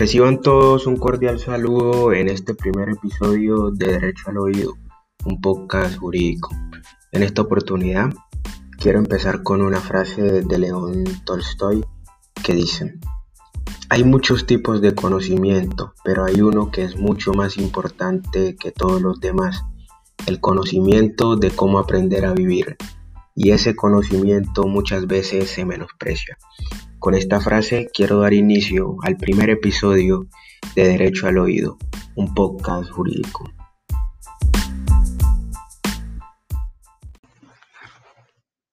Reciban todos un cordial saludo en este primer episodio de Derecho al Oído, un podcast jurídico. En esta oportunidad quiero empezar con una frase de León Tolstoy que dice, hay muchos tipos de conocimiento, pero hay uno que es mucho más importante que todos los demás, el conocimiento de cómo aprender a vivir. Y ese conocimiento muchas veces se menosprecia. Con esta frase quiero dar inicio al primer episodio de Derecho al Oído, un podcast jurídico.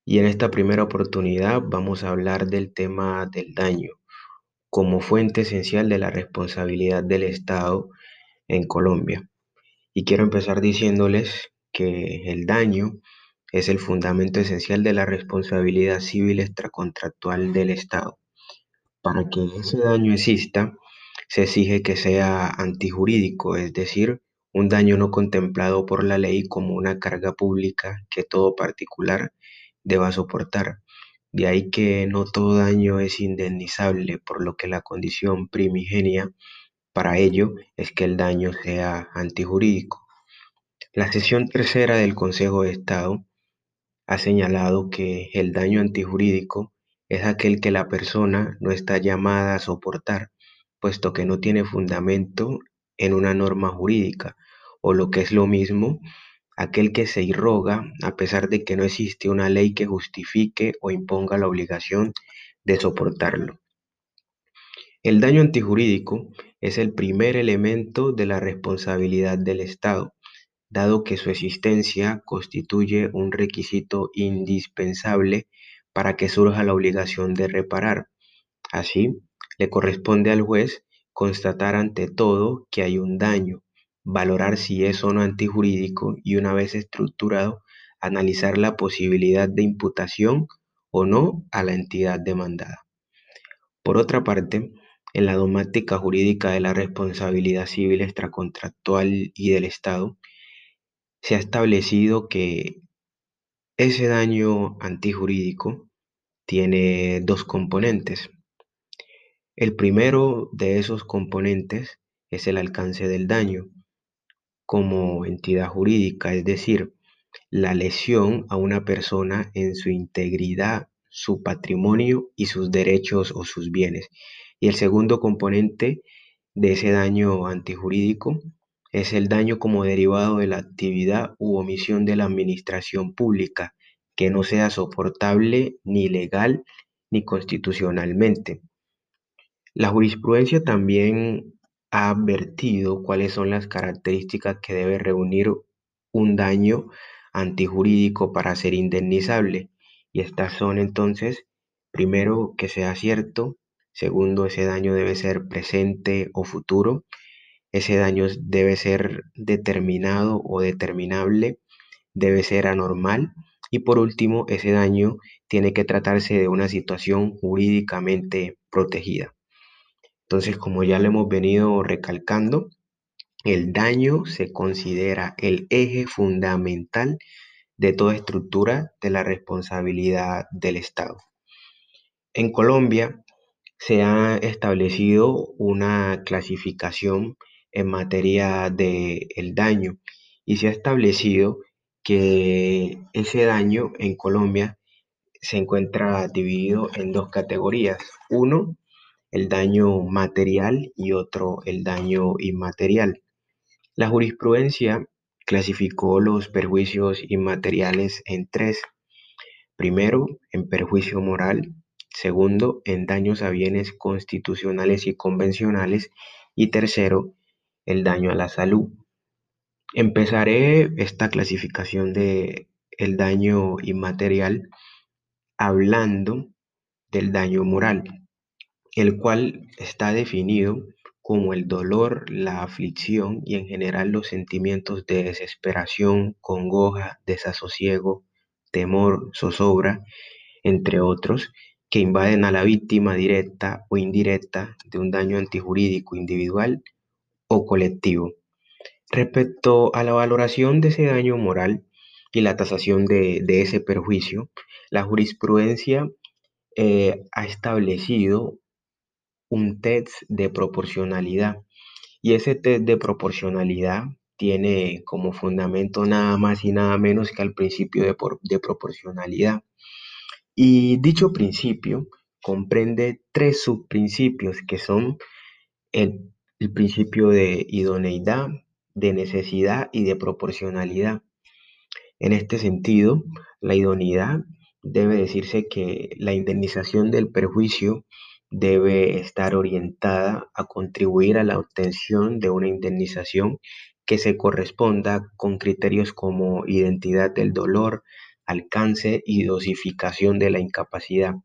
Y en esta primera oportunidad vamos a hablar del tema del daño como fuente esencial de la responsabilidad del Estado en Colombia. Y quiero empezar diciéndoles que el daño es el fundamento esencial de la responsabilidad civil extracontractual del Estado. Para que ese daño exista, se exige que sea antijurídico, es decir, un daño no contemplado por la ley como una carga pública que todo particular deba soportar. De ahí que no todo daño es indemnizable, por lo que la condición primigenia para ello es que el daño sea antijurídico. La sesión tercera del Consejo de Estado ha señalado que el daño antijurídico es aquel que la persona no está llamada a soportar, puesto que no tiene fundamento en una norma jurídica, o lo que es lo mismo, aquel que se irroga a pesar de que no existe una ley que justifique o imponga la obligación de soportarlo. El daño antijurídico es el primer elemento de la responsabilidad del Estado dado que su existencia constituye un requisito indispensable para que surja la obligación de reparar. Así, le corresponde al juez constatar ante todo que hay un daño, valorar si es o no antijurídico y una vez estructurado, analizar la posibilidad de imputación o no a la entidad demandada. Por otra parte, en la dogmática jurídica de la responsabilidad civil extracontractual y del Estado, se ha establecido que ese daño antijurídico tiene dos componentes. El primero de esos componentes es el alcance del daño como entidad jurídica, es decir, la lesión a una persona en su integridad, su patrimonio y sus derechos o sus bienes. Y el segundo componente de ese daño antijurídico es el daño como derivado de la actividad u omisión de la administración pública que no sea soportable ni legal ni constitucionalmente. La jurisprudencia también ha advertido cuáles son las características que debe reunir un daño antijurídico para ser indemnizable. Y estas son entonces, primero, que sea cierto, segundo, ese daño debe ser presente o futuro, ese daño debe ser determinado o determinable, debe ser anormal y por último, ese daño tiene que tratarse de una situación jurídicamente protegida. Entonces, como ya lo hemos venido recalcando, el daño se considera el eje fundamental de toda estructura de la responsabilidad del Estado. En Colombia se ha establecido una clasificación en materia de el daño y se ha establecido que ese daño en Colombia se encuentra dividido en dos categorías. Uno, el daño material y otro, el daño inmaterial. La jurisprudencia clasificó los perjuicios inmateriales en tres. Primero, en perjuicio moral. Segundo, en daños a bienes constitucionales y convencionales. Y tercero, el daño a la salud. Empezaré esta clasificación de el daño inmaterial hablando del daño moral, el cual está definido como el dolor, la aflicción y en general los sentimientos de desesperación, congoja, desasosiego, temor, zozobra, entre otros, que invaden a la víctima directa o indirecta de un daño antijurídico individual o colectivo. Respecto a la valoración de ese daño moral y la tasación de, ese perjuicio, la jurisprudencia eh, ha establecido un test de proporcionalidad. Y ese test de proporcionalidad tiene como fundamento nada más y nada menos que al principio de, de proporcionalidad. Y dicho principio comprende tres subprincipios que son el, el principio de idoneidad, de necesidad y de proporcionalidad. En este sentido, la idoneidad debe decirse que la indemnización del perjuicio debe estar orientada a contribuir a la obtención de una indemnización que se corresponda con criterios como identidad del dolor, alcance y dosificación de la incapacidad.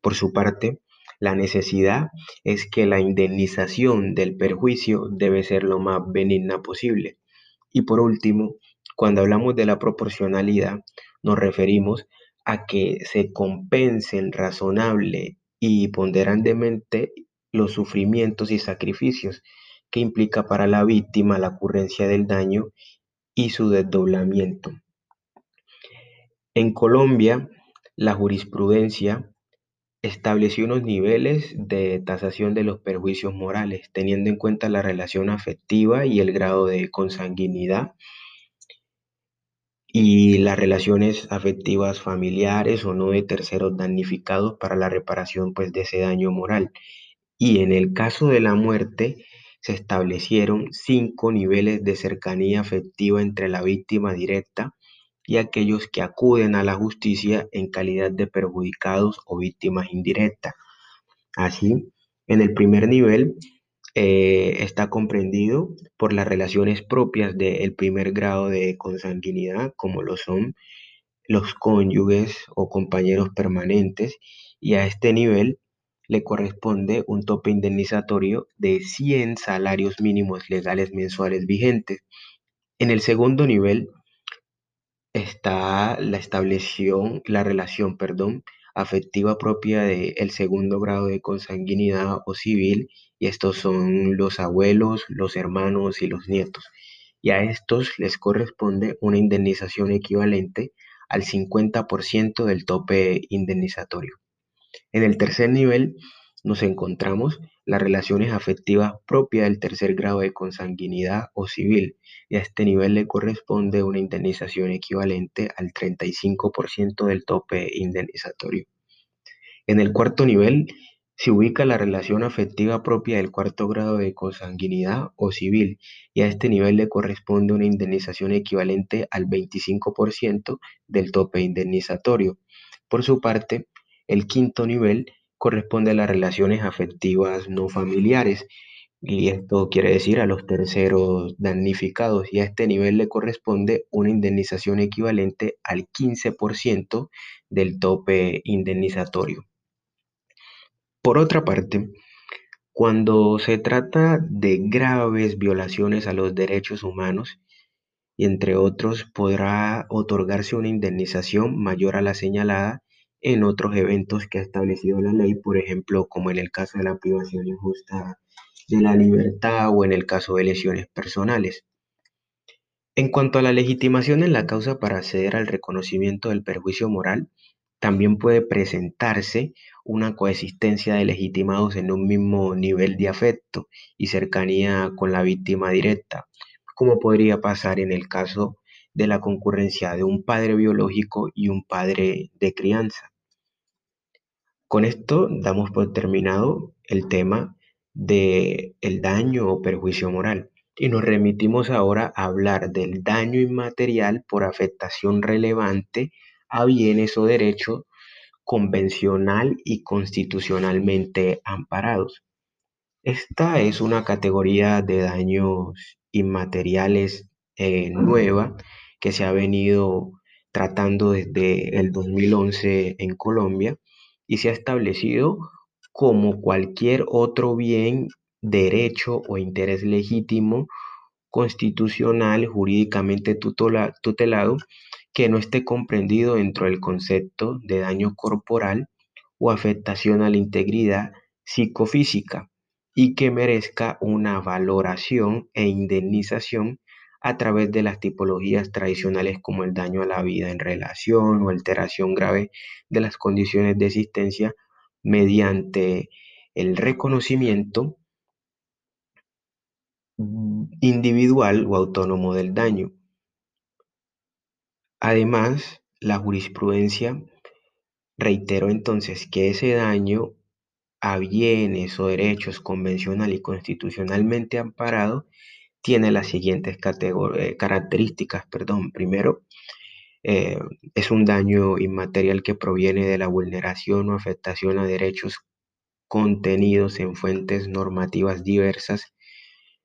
Por su parte, la necesidad es que la indemnización del perjuicio debe ser lo más benigna posible. Y por último, cuando hablamos de la proporcionalidad, nos referimos a que se compensen razonable y ponderantemente los sufrimientos y sacrificios que implica para la víctima la ocurrencia del daño y su desdoblamiento. En Colombia, la jurisprudencia estableció unos niveles de tasación de los perjuicios morales, teniendo en cuenta la relación afectiva y el grado de consanguinidad y las relaciones afectivas familiares o no de terceros damnificados para la reparación pues, de ese daño moral. Y en el caso de la muerte, se establecieron cinco niveles de cercanía afectiva entre la víctima directa y aquellos que acuden a la justicia en calidad de perjudicados o víctimas indirectas. Así, en el primer nivel eh, está comprendido por las relaciones propias del primer grado de consanguinidad, como lo son los cónyuges o compañeros permanentes, y a este nivel le corresponde un tope indemnizatorio de 100 salarios mínimos legales mensuales vigentes. En el segundo nivel está la estableción, la relación, perdón, afectiva propia del segundo grado de consanguinidad o civil y estos son los abuelos, los hermanos y los nietos. Y a estos les corresponde una indemnización equivalente al 50% del tope indemnizatorio. En el tercer nivel nos encontramos las relaciones afectivas propias del tercer grado de consanguinidad o civil, y a este nivel le corresponde una indemnización equivalente al 35% del tope indemnizatorio. En el cuarto nivel se ubica la relación afectiva propia del cuarto grado de consanguinidad o civil y a este nivel le corresponde una indemnización equivalente al 25% del tope indemnizatorio. Por su parte, el quinto nivel corresponde a las relaciones afectivas no familiares y esto quiere decir a los terceros damnificados y a este nivel le corresponde una indemnización equivalente al 15% del tope indemnizatorio. Por otra parte, cuando se trata de graves violaciones a los derechos humanos, y entre otros, podrá otorgarse una indemnización mayor a la señalada en otros eventos que ha establecido la ley, por ejemplo, como en el caso de la privación injusta de la libertad o en el caso de lesiones personales. En cuanto a la legitimación en la causa para acceder al reconocimiento del perjuicio moral, también puede presentarse una coexistencia de legitimados en un mismo nivel de afecto y cercanía con la víctima directa, como podría pasar en el caso de la concurrencia de un padre biológico y un padre de crianza. Con esto damos por terminado el tema del el daño o perjuicio moral y nos remitimos ahora a hablar del daño inmaterial por afectación relevante a bienes o derechos convencional y constitucionalmente amparados. Esta es una categoría de daños inmateriales eh, nueva que se ha venido tratando desde el 2011 en Colombia y se ha establecido como cualquier otro bien, derecho o interés legítimo constitucional jurídicamente tutelado que no esté comprendido dentro del concepto de daño corporal o afectación a la integridad psicofísica y que merezca una valoración e indemnización a través de las tipologías tradicionales como el daño a la vida en relación o alteración grave de las condiciones de existencia mediante el reconocimiento individual o autónomo del daño. Además, la jurisprudencia reiteró entonces que ese daño a bienes o derechos convencional y constitucionalmente amparados tiene las siguientes eh, características. Perdón. Primero, eh, es un daño inmaterial que proviene de la vulneración o afectación a derechos contenidos en fuentes normativas diversas.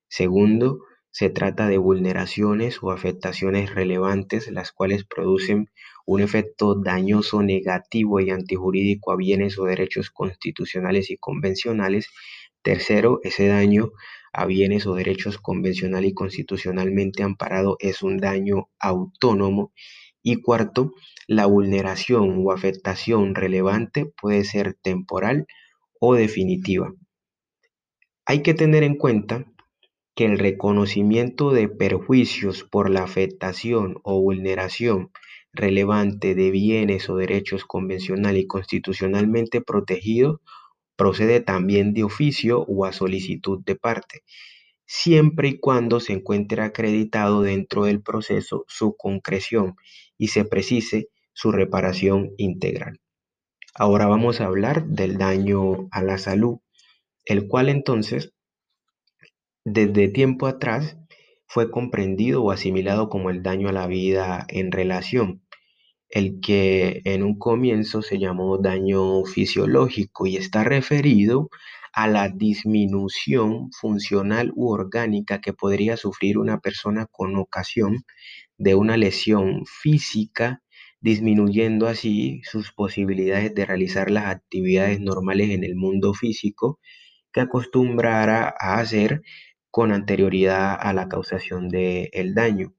Segundo, se trata de vulneraciones o afectaciones relevantes, las cuales producen un efecto dañoso, negativo y antijurídico a bienes o derechos constitucionales y convencionales. Tercero, ese daño a bienes o derechos convencional y constitucionalmente amparado es un daño autónomo. Y cuarto, la vulneración o afectación relevante puede ser temporal o definitiva. Hay que tener en cuenta que el reconocimiento de perjuicios por la afectación o vulneración relevante de bienes o derechos convencional y constitucionalmente protegidos procede también de oficio o a solicitud de parte, siempre y cuando se encuentre acreditado dentro del proceso su concreción y se precise su reparación integral. Ahora vamos a hablar del daño a la salud, el cual entonces desde tiempo atrás fue comprendido o asimilado como el daño a la vida en relación, el que en un comienzo se llamó daño fisiológico y está referido a la disminución funcional u orgánica que podría sufrir una persona con ocasión de una lesión física, disminuyendo así sus posibilidades de realizar las actividades normales en el mundo físico que acostumbrara a hacer con anterioridad a la causación del daño.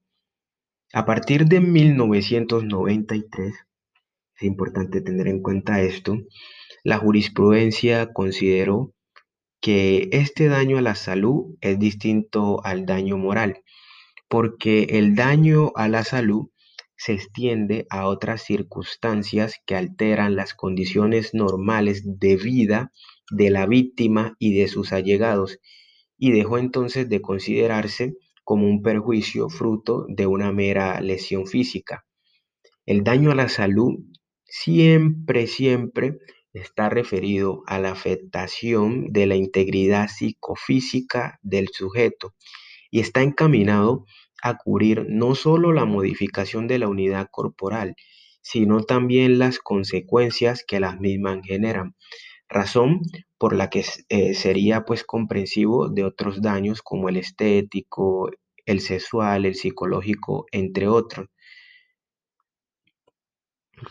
A partir de 1993, es importante tener en cuenta esto, la jurisprudencia consideró que este daño a la salud es distinto al daño moral, porque el daño a la salud se extiende a otras circunstancias que alteran las condiciones normales de vida de la víctima y de sus allegados y dejó entonces de considerarse como un perjuicio fruto de una mera lesión física. El daño a la salud siempre, siempre está referido a la afectación de la integridad psicofísica del sujeto y está encaminado a cubrir no solo la modificación de la unidad corporal, sino también las consecuencias que las mismas generan, razón por la que eh, sería pues comprensivo de otros daños como el estético, el sexual, el psicológico, entre otros.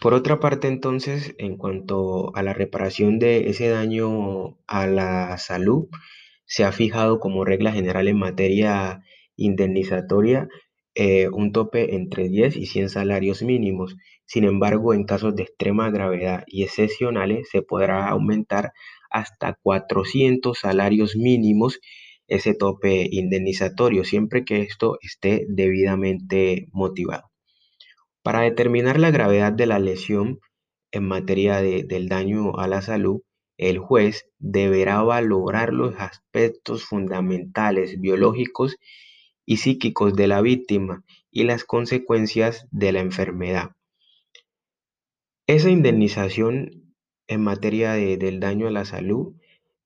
Por otra parte, entonces, en cuanto a la reparación de ese daño a la salud, se ha fijado como regla general en materia indemnizatoria eh, un tope entre 10 y 100 salarios mínimos. Sin embargo, en casos de extrema gravedad y excepcionales, se podrá aumentar hasta 400 salarios mínimos ese tope indemnizatorio, siempre que esto esté debidamente motivado. Para determinar la gravedad de la lesión en materia del daño a la salud, el juez deberá valorar los aspectos fundamentales biológicos psíquicos de la víctima y las consecuencias de la enfermedad. Esa indemnización en materia del daño a la salud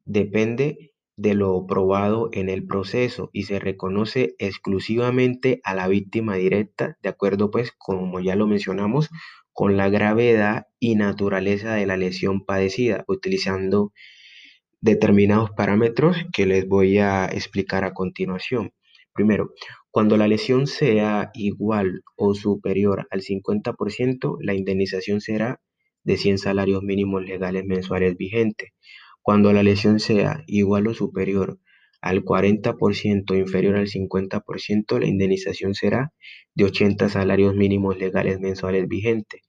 depende de lo probado en el proceso y se reconoce exclusivamente a la víctima directa, de acuerdo pues, como ya lo mencionamos, con la gravedad y naturaleza de la lesión padecida, utilizando determinados parámetros que les voy a explicar a continuación. Primero, cuando la lesión sea igual o superior al 50%, la indemnización será de 100 salarios mínimos legales mensuales vigentes. Cuando la lesión sea igual o superior al 40% o inferior al 50%, la indemnización será de 80 salarios mínimos legales mensuales vigentes.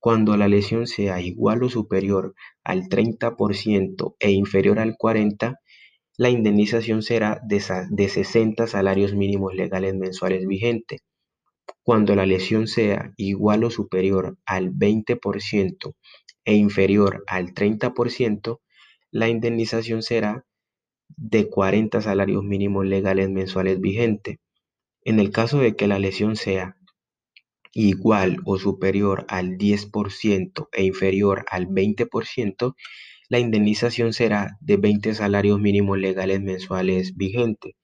Cuando la lesión sea igual o superior al 30% e inferior al 40%, la indemnización será de, 60 salarios mínimos legales mensuales vigentes. Cuando la lesión sea igual o superior al 20% e inferior al 30%, la indemnización será de 40 salarios mínimos legales mensuales vigentes. En el caso de que la lesión sea igual o superior al 10% e inferior al 20%, la indemnización será de 20 salarios mínimos legales mensuales vigentes.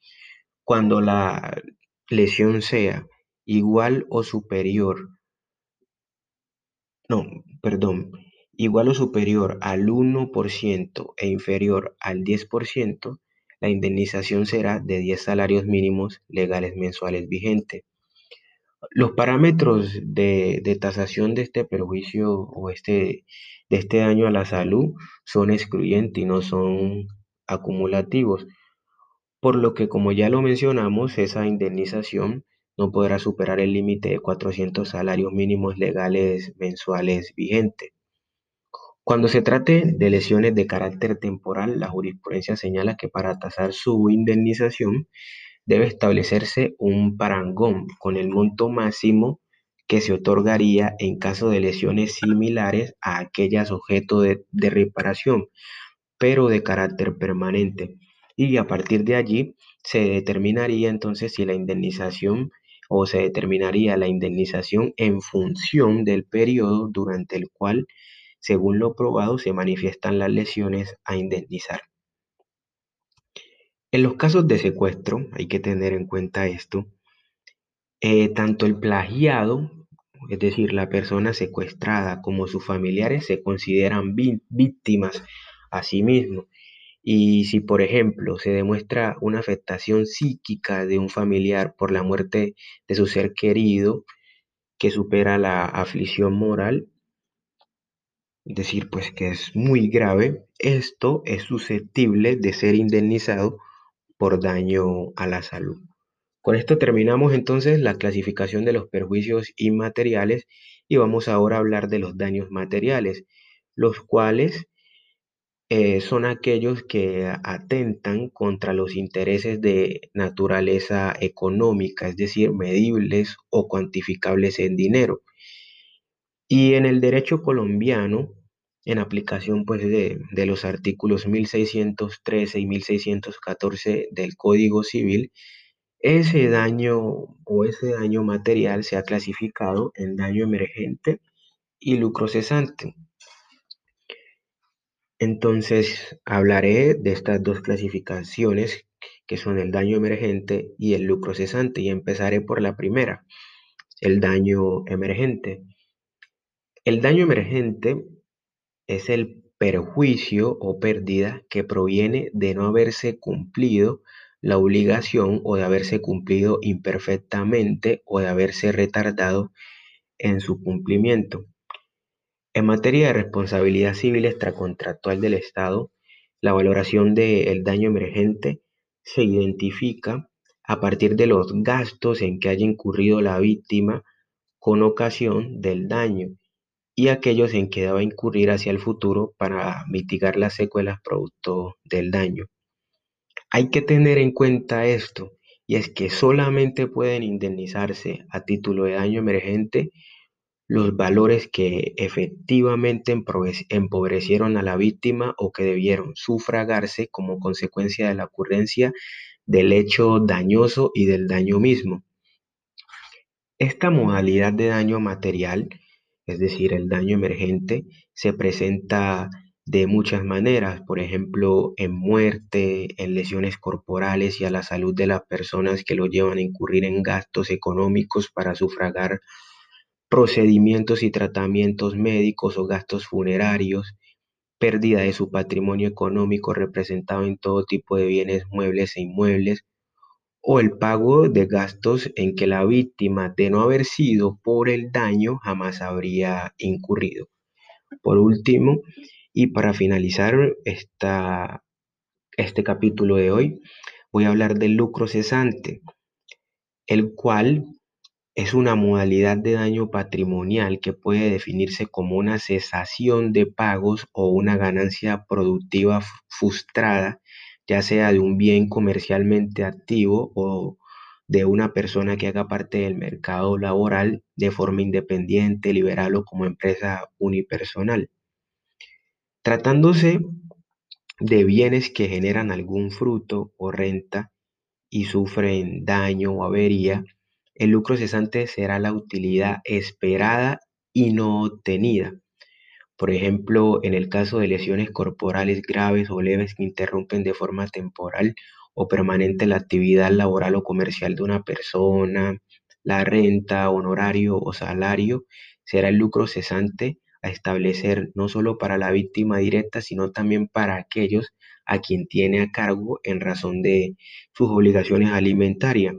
Cuando la lesión sea igual o superior, no, perdón, igual o superior al 1% e inferior al 10%, la indemnización será de 10 salarios mínimos legales mensuales vigentes. Los parámetros de, de tasación de este perjuicio o este, de este daño a la salud son excluyentes y no son acumulativos, por lo que como ya lo mencionamos, esa indemnización no podrá superar el límite de 400 salarios mínimos legales mensuales vigentes. Cuando se trate de lesiones de carácter temporal, la jurisprudencia señala que para tasar su indemnización debe establecerse un parangón con el monto máximo que se otorgaría en caso de lesiones similares a aquellas objeto de, reparación, pero de carácter permanente. Y a partir de allí se determinaría entonces si la indemnización o se determinaría la indemnización en función del periodo durante el cual, según lo probado, se manifiestan las lesiones a indemnizar. En los casos de secuestro, hay que tener en cuenta esto, eh, tanto el plagiado, es decir, la persona secuestrada, como sus familiares se consideran víctimas a sí mismos. Y si, por ejemplo, se demuestra una afectación psíquica de un familiar por la muerte de su ser querido que supera la aflicción moral, es decir, pues que es muy grave, esto es susceptible de ser indemnizado por daño a la salud. Con esto terminamos entonces la clasificación de los perjuicios inmateriales y vamos ahora a hablar de los daños materiales, los cuales eh, son aquellos que atentan contra los intereses de naturaleza económica, es decir, medibles o cuantificables en dinero. Y en el derecho colombiano, en aplicación pues de, de los artículos 1613 y 1614 del Código Civil, ese daño o ese daño material se ha clasificado en daño emergente y lucro cesante. Entonces hablaré de estas dos clasificaciones que son el daño emergente y el lucro cesante y empezaré por la primera, el daño emergente. El daño emergente es el perjuicio o pérdida que proviene de no haberse cumplido la obligación o de haberse cumplido imperfectamente o de haberse retardado en su cumplimiento. En materia de responsabilidad civil extracontractual del Estado, la valoración del daño emergente se identifica a partir de los gastos en que haya incurrido la víctima con ocasión del daño y aquellos en que deba incurrir hacia el futuro para mitigar las secuelas producto del daño. Hay que tener en cuenta esto, y es que solamente pueden indemnizarse a título de daño emergente los valores que efectivamente empobrecieron a la víctima o que debieron sufragarse como consecuencia de la ocurrencia del hecho dañoso y del daño mismo. Esta modalidad de daño material es decir, el daño emergente se presenta de muchas maneras, por ejemplo, en muerte, en lesiones corporales y a la salud de las personas que lo llevan a incurrir en gastos económicos para sufragar procedimientos y tratamientos médicos o gastos funerarios, pérdida de su patrimonio económico representado en todo tipo de bienes muebles e inmuebles, o el pago de gastos en que la víctima, de no haber sido por el daño, jamás habría incurrido. Por último, y para finalizar esta, este capítulo de hoy, voy a hablar del lucro cesante, el cual es una modalidad de daño patrimonial que puede definirse como una cesación de pagos o una ganancia productiva frustrada ya sea de un bien comercialmente activo o de una persona que haga parte del mercado laboral de forma independiente, liberal o como empresa unipersonal. Tratándose de bienes que generan algún fruto o renta y sufren daño o avería, el lucro cesante será la utilidad esperada y no obtenida. Por ejemplo, en el caso de lesiones corporales graves o leves que interrumpen de forma temporal o permanente la actividad laboral o comercial de una persona, la renta, honorario o salario, será el lucro cesante a establecer no solo para la víctima directa, sino también para aquellos a quien tiene a cargo en razón de sus obligaciones alimentarias.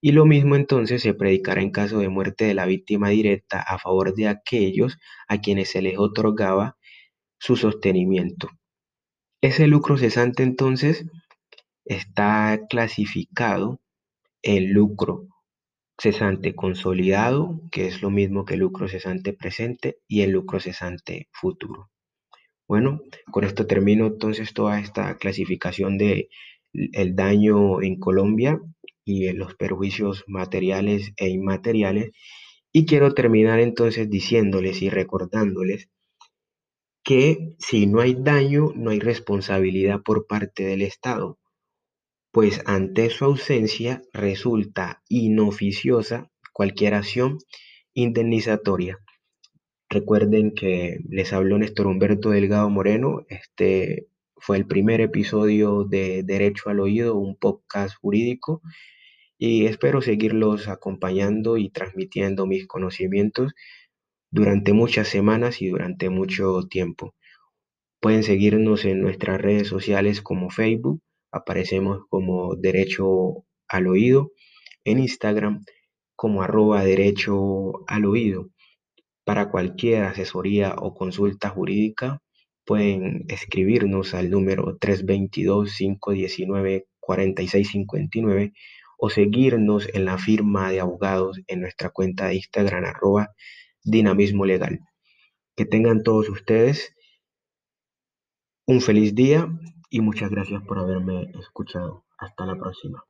Y lo mismo entonces se predicará en caso de muerte de la víctima directa a favor de aquellos a quienes se les otorgaba su sostenimiento. Ese lucro cesante entonces está clasificado en lucro cesante consolidado, que es lo mismo que lucro cesante presente, y el lucro cesante futuro. Bueno, con esto termino entonces toda esta clasificación de el daño en Colombia y los perjuicios materiales e inmateriales. Y quiero terminar entonces diciéndoles y recordándoles que si no hay daño, no hay responsabilidad por parte del Estado pues ante su ausencia resulta inoficiosa cualquier acción indemnizatoria. Recuerden que les habló Néstor Humberto Delgado Moreno. Este fue el primer episodio de Derecho al Oído, un podcast jurídico, y espero seguirlos acompañando y transmitiendo mis conocimientos durante muchas semanas y durante mucho tiempo. Pueden seguirnos en nuestras redes sociales como Facebook, aparecemos como Derecho al Oído, en Instagram como arroba Derecho al Oído. Para cualquier asesoría o consulta jurídica pueden escribirnos al número 322-519-4659 o seguirnos en la firma de abogados en nuestra cuenta de Instagram arroba dinamismo legal. Que tengan todos ustedes un feliz día y muchas gracias por haberme escuchado. Hasta la próxima.